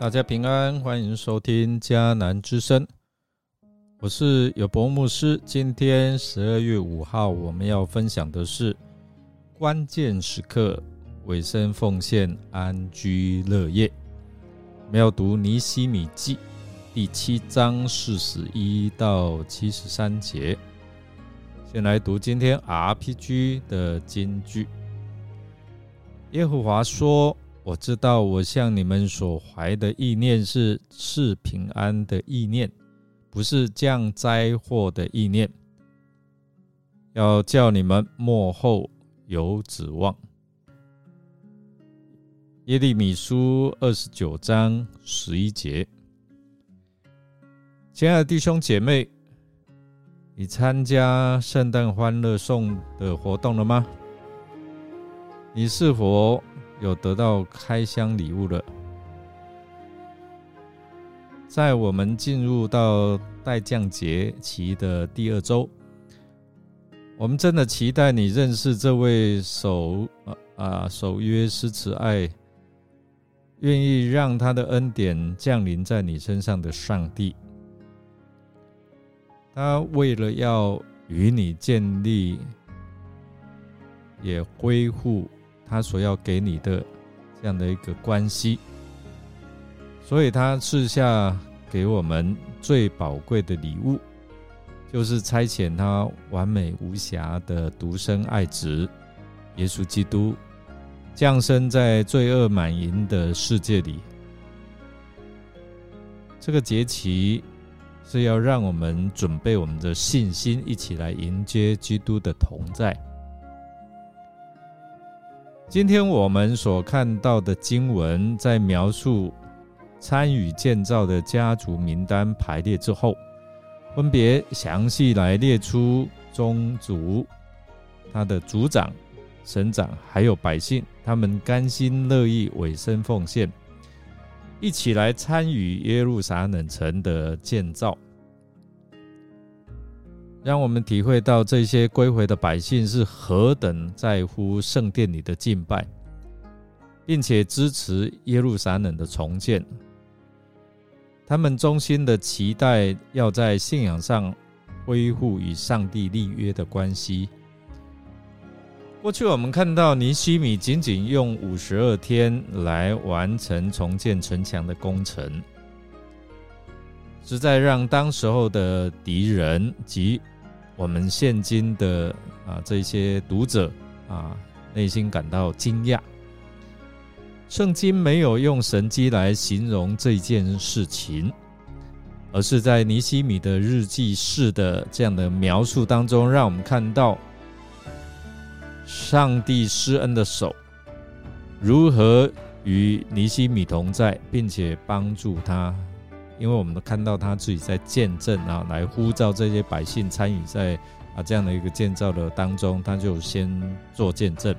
大家平安，欢迎收听迦南之声，我是有博牧师。今天十二月五号，我们要分享的是关键时刻委身奉献，安居乐业。我们要读尼西米记第七章四十一到七十三节。先来读今天 RPG 的金句。耶和华说。我知道，我向你们所怀的意念是是平安的意念，不是降灾祸的意念，要叫你们幕后有指望。耶利米书二十九章十一节，亲爱的弟兄姐妹，你参加圣诞欢乐颂的活动了吗？你是否？有得到开箱礼物了。在我们进入到待降节期的第二周，我们真的期待你认识这位守啊啊守约施慈爱，愿意让他的恩典降临在你身上的上帝。他为了要与你建立，也恢复。他所要给你的这样的一个关系，所以他赐下给我们最宝贵的礼物，就是差遣他完美无瑕的独生爱子耶稣基督降生在罪恶满盈的世界里。这个节期是要让我们准备我们的信心，一起来迎接基督的同在。今天我们所看到的经文，在描述参与建造的家族名单排列之后，分别详细来列出宗族、他的族长、省长，还有百姓，他们甘心乐意委身奉献，一起来参与耶路撒冷城的建造。让我们体会到这些归回的百姓是何等在乎圣殿里的敬拜，并且支持耶路撒冷的重建。他们衷心的期待要在信仰上恢复与上帝立约的关系。过去我们看到尼西米仅仅用五十二天来完成重建城墙的工程。实在让当时候的敌人及我们现今的啊这些读者啊内心感到惊讶。圣经没有用神迹来形容这件事情，而是在尼西米的日记式的这样的描述当中，让我们看到上帝施恩的手如何与尼西米同在，并且帮助他。因为我们都看到他自己在见证啊，来呼召这些百姓参与在啊这样的一个建造的当中，他就先做见证。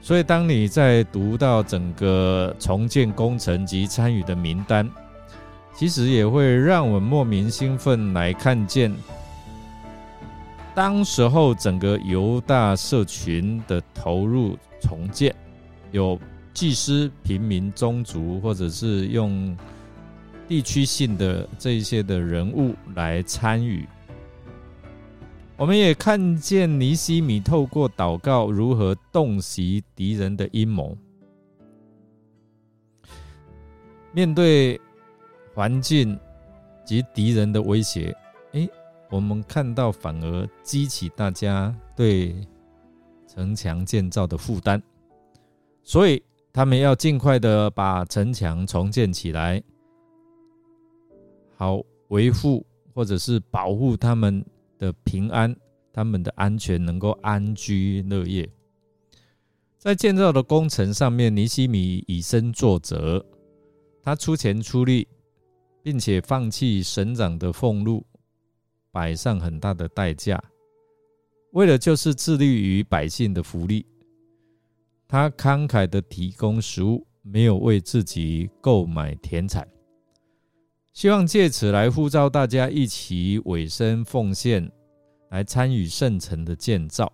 所以，当你在读到整个重建工程及参与的名单，其实也会让我们莫名兴奋，来看见当时候整个犹大社群的投入重建，有祭司、平民、宗族，或者是用。地区性的这一些的人物来参与，我们也看见尼西米透过祷告如何洞悉敌人的阴谋。面对环境及敌人的威胁，诶，我们看到反而激起大家对城墙建造的负担，所以他们要尽快的把城墙重建起来。好维护或者是保护他们的平安，他们的安全能够安居乐业。在建造的工程上面，尼西米以身作则，他出钱出力，并且放弃省长的俸禄，摆上很大的代价，为了就是致力于百姓的福利。他慷慨的提供食物，没有为自己购买田产。希望借此来呼召大家一起委身奉献，来参与圣城的建造。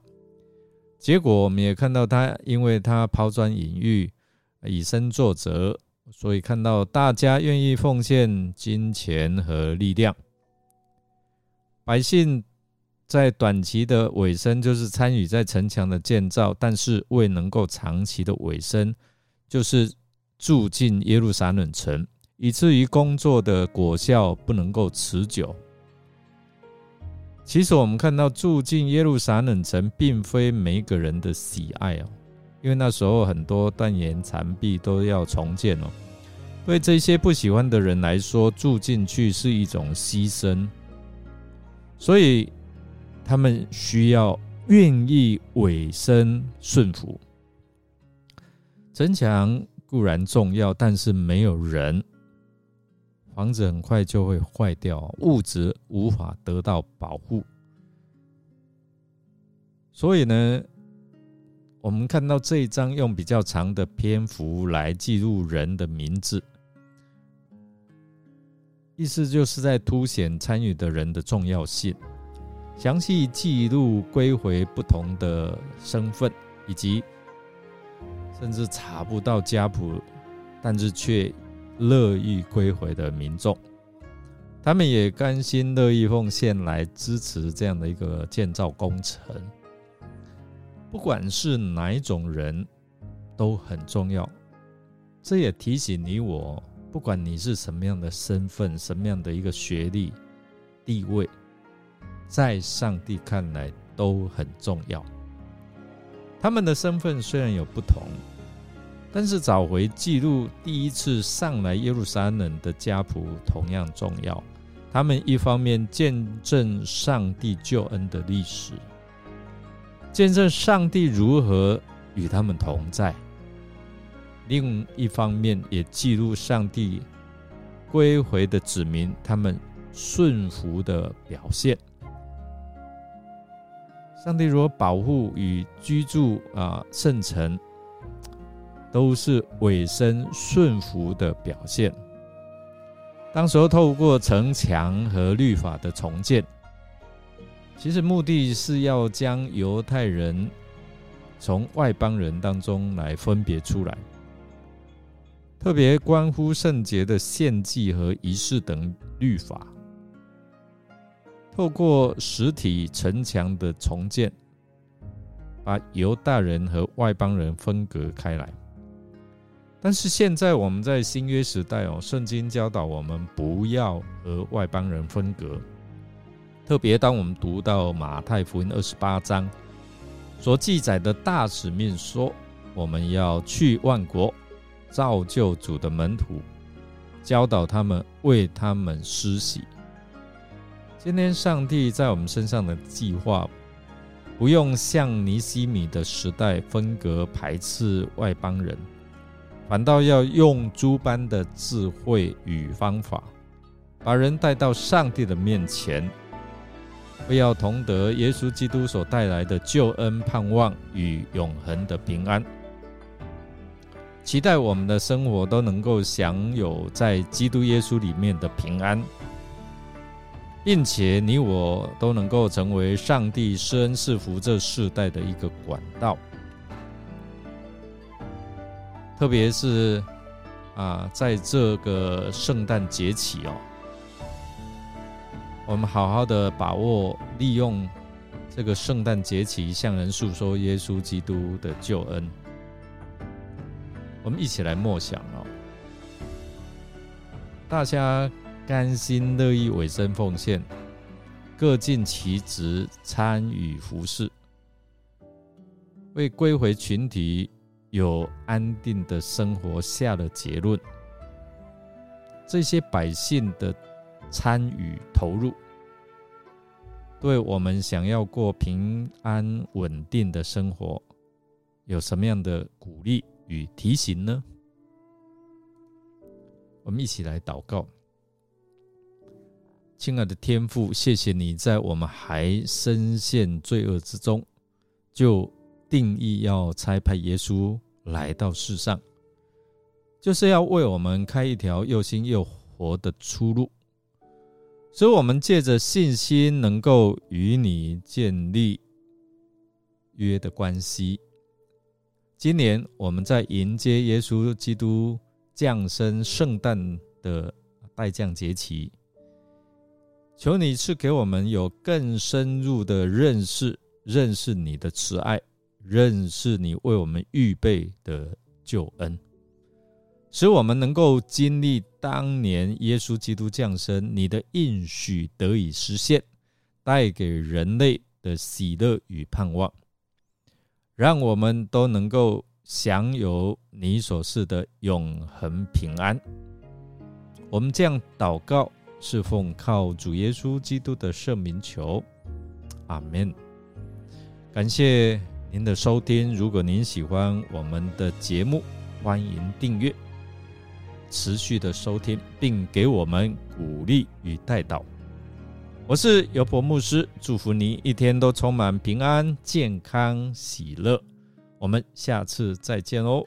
结果我们也看到他，因为他抛砖引玉，以身作则，所以看到大家愿意奉献金钱和力量，百姓在短期的尾声就是参与在城墙的建造，但是未能够长期的尾声，就是住进耶路撒冷城，以至于工作的果效不能够持久。其实我们看到住进耶路撒冷城，并非每一个人的喜爱哦，因为那时候很多断垣残壁都要重建哦。对这些不喜欢的人来说，住进去是一种牺牲，所以他们需要愿意委身顺服。城墙固然重要，但是没有人。房子很快就会坏掉，物质无法得到保护，所以呢，我们看到这一章用比较长的篇幅来记录人的名字，意思就是在凸显参与的人的重要性，详细记录归回不同的身份，以及甚至查不到家谱，但是却。乐意归回的民众，他们也甘心乐意奉献来支持这样的一个建造工程。不管是哪一种人，都很重要。这也提醒你我，不管你是什么样的身份、什么样的一个学历、地位，在上帝看来都很重要。他们的身份虽然有不同。但是找回记录第一次上来耶路撒冷的家谱同样重要。他们一方面见证上帝救恩的历史，见证上帝如何与他们同在；另一方面也记录上帝归回的子民他们顺服的表现。上帝如何保护与居住啊圣城？都是委身顺服的表现。当时候透过城墙和律法的重建，其实目的是要将犹太人从外邦人当中来分别出来，特别关乎圣洁的献祭和仪式等律法，透过实体城墙的重建，把犹大人和外邦人分隔开来。但是现在我们在新约时代哦，圣经教导我们不要和外邦人分隔。特别当我们读到马太福音二十八章所记载的大使命，说我们要去万国，造就主的门徒，教导他们，为他们施洗。今天上帝在我们身上的计划，不用像尼西米的时代分隔排斥外邦人。反倒要用诸般的智慧与方法，把人带到上帝的面前，不要同得耶稣基督所带来的救恩盼望与永恒的平安。期待我们的生活都能够享有在基督耶稣里面的平安，并且你我都能够成为上帝施恩赐福这世代的一个管道。特别是啊，在这个圣诞节起哦，我们好好的把握利用这个圣诞节期，向人诉说耶稣基督的救恩。我们一起来默想哦，大家甘心乐意委身奉献，各尽其职，参与服侍，为归回群体。有安定的生活下了结论，这些百姓的参与投入，对我们想要过平安稳定的生活，有什么样的鼓励与提醒呢？我们一起来祷告，亲爱的天父，谢谢你在我们还深陷罪恶之中，就。定义要差派耶稣来到世上，就是要为我们开一条又新又活的出路，所以，我们借着信心，能够与你建立约的关系。今年我们在迎接耶稣基督降生圣诞的待降节期，求你赐给我们有更深入的认识，认识你的慈爱，认识你为我们预备的救恩，使我们能够经历当年耶稣基督降生，你的应许得以实现，带给人类的喜乐与盼望，让我们都能够。享有你所赐的永恒平安。我们这样祷告，是奉靠主耶稣基督的圣名求，阿门。感谢您的收听。如果您喜欢我们的节目，欢迎订阅，持续的收听，并给我们鼓励与带导。我是尤伯牧师，祝福您一天都充满平安、健康、喜乐。我们下次再见哦。